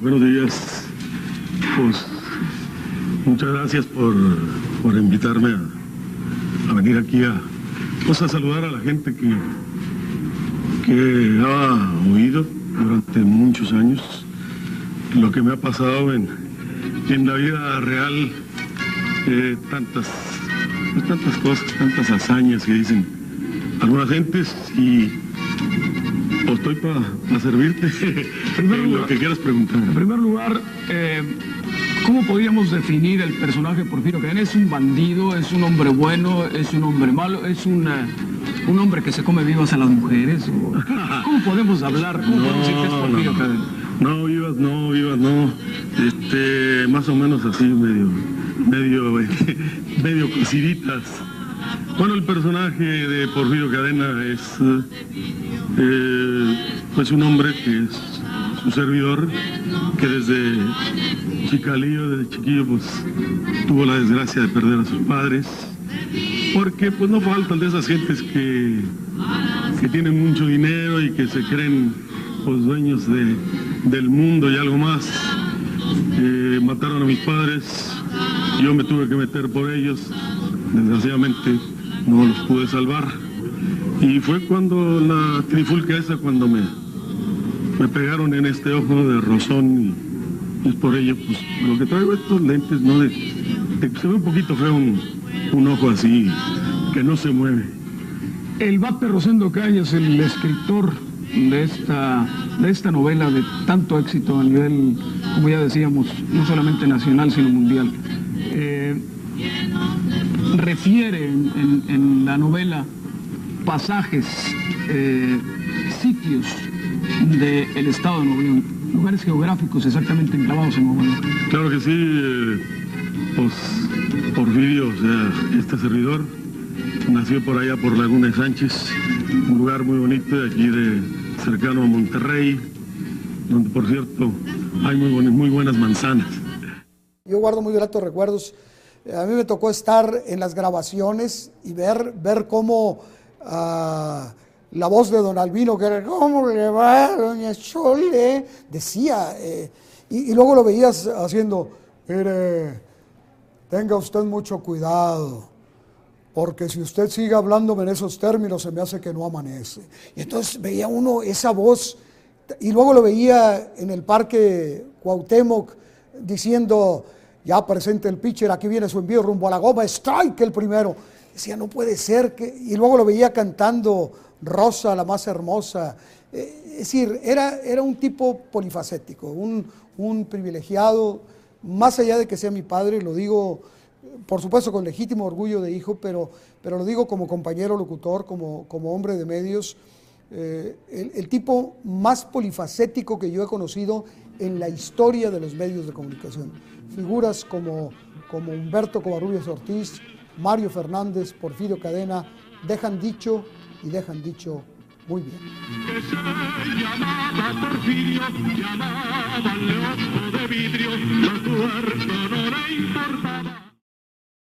Buenos días. Pues muchas gracias por, invitarme a, a venir aquí a, pues, a saludar a la gente que, que ha oído durante muchos años lo que me ha pasado en, en la vida real, eh, tantas, pues, tantas cosas, tantas hazañas que dicen algunas gentes y pues, estoy para servirte primer en lo que quieras preguntar. En primer lugar, eh, ¿cómo podríamos definir el personaje Porfirio Cadena? ¿Es un bandido? ¿Es un hombre bueno? ¿Es un hombre malo? ¿Es una- un hombre que se come vivas a las mujeres? ¿O- ¿Cómo podemos hablar? ¿Cómo podemos decir que es Porfirio no, Cadena? no, vivas, no, vivas, no. Este, más o menos así, medio, medio, medio cosiditas. Bueno, el personaje de Porfirio Cadena es, eh, pues un hombre que es su servidor, que desde chicalillo, desde chiquillo, pues tuvo la desgracia de perder a sus padres, porque pues no faltan de esas gentes que que tienen mucho dinero y que se creen pues, dueños de- del mundo y algo más. Eh, mataron a mis padres, yo me tuve que meter por ellos, desgraciadamente no los pude salvar. Y fue cuando la trifulca esa, cuando me, me pegaron en este ojo de rozón y, es por ello pues lo que traigo estos lentes, ¿no? Que se ve un poquito feo un, ojo así, que no se mueve. El Vape Rosendo Cañas, el escritor de esta, de esta novela de tanto éxito a nivel, como ya decíamos, no solamente nacional, sino mundial, eh, refiere en la novela pasajes, eh, sitios del estado de Nuevo León, lugares geográficos exactamente enclavados en Nuevo León. Claro que sí, eh, pues Porfirio, o sea, este servidor, nació por allá por Laguna de Sánchez, un lugar muy bonito de aquí de cercano a Monterrey, donde por cierto hay muy, buen- muy buenas manzanas. Yo guardo muy gratos recuerdos. Eh, A mí me tocó estar en las grabaciones y ver, ver cómo ah, la voz de don Albino, que era, ¿cómo le va, doña Chole? Decía, eh, y, luego lo veías haciendo, mire, tenga usted mucho cuidado, porque si usted sigue hablándome en esos términos, se me hace que no amanece. Y entonces veía uno esa voz, y luego lo veía en el parque Cuauhtémoc diciendo, ya presente el pitcher, aquí viene su envío rumbo a la goma, strike el primero. Decía, no puede ser que... Y luego lo veía cantando Rosa, la más hermosa. Eh, es decir, era, era un tipo polifacético, un, un privilegiado, más allá de que sea mi padre, lo digo por supuesto con legítimo orgullo de hijo, pero, pero lo digo como compañero locutor, como, como hombre de medios, eh, el, tipo más polifacético que yo he conocido en la historia de los medios de comunicación. Figuras como, como Humberto Covarrubias Ortiz, Mario Fernández, Porfirio Cadena, dejan dicho y dejan dicho muy bien. que se llamaba Porfirio, llamaba Leopo de vidrio, tuerto no le importaba.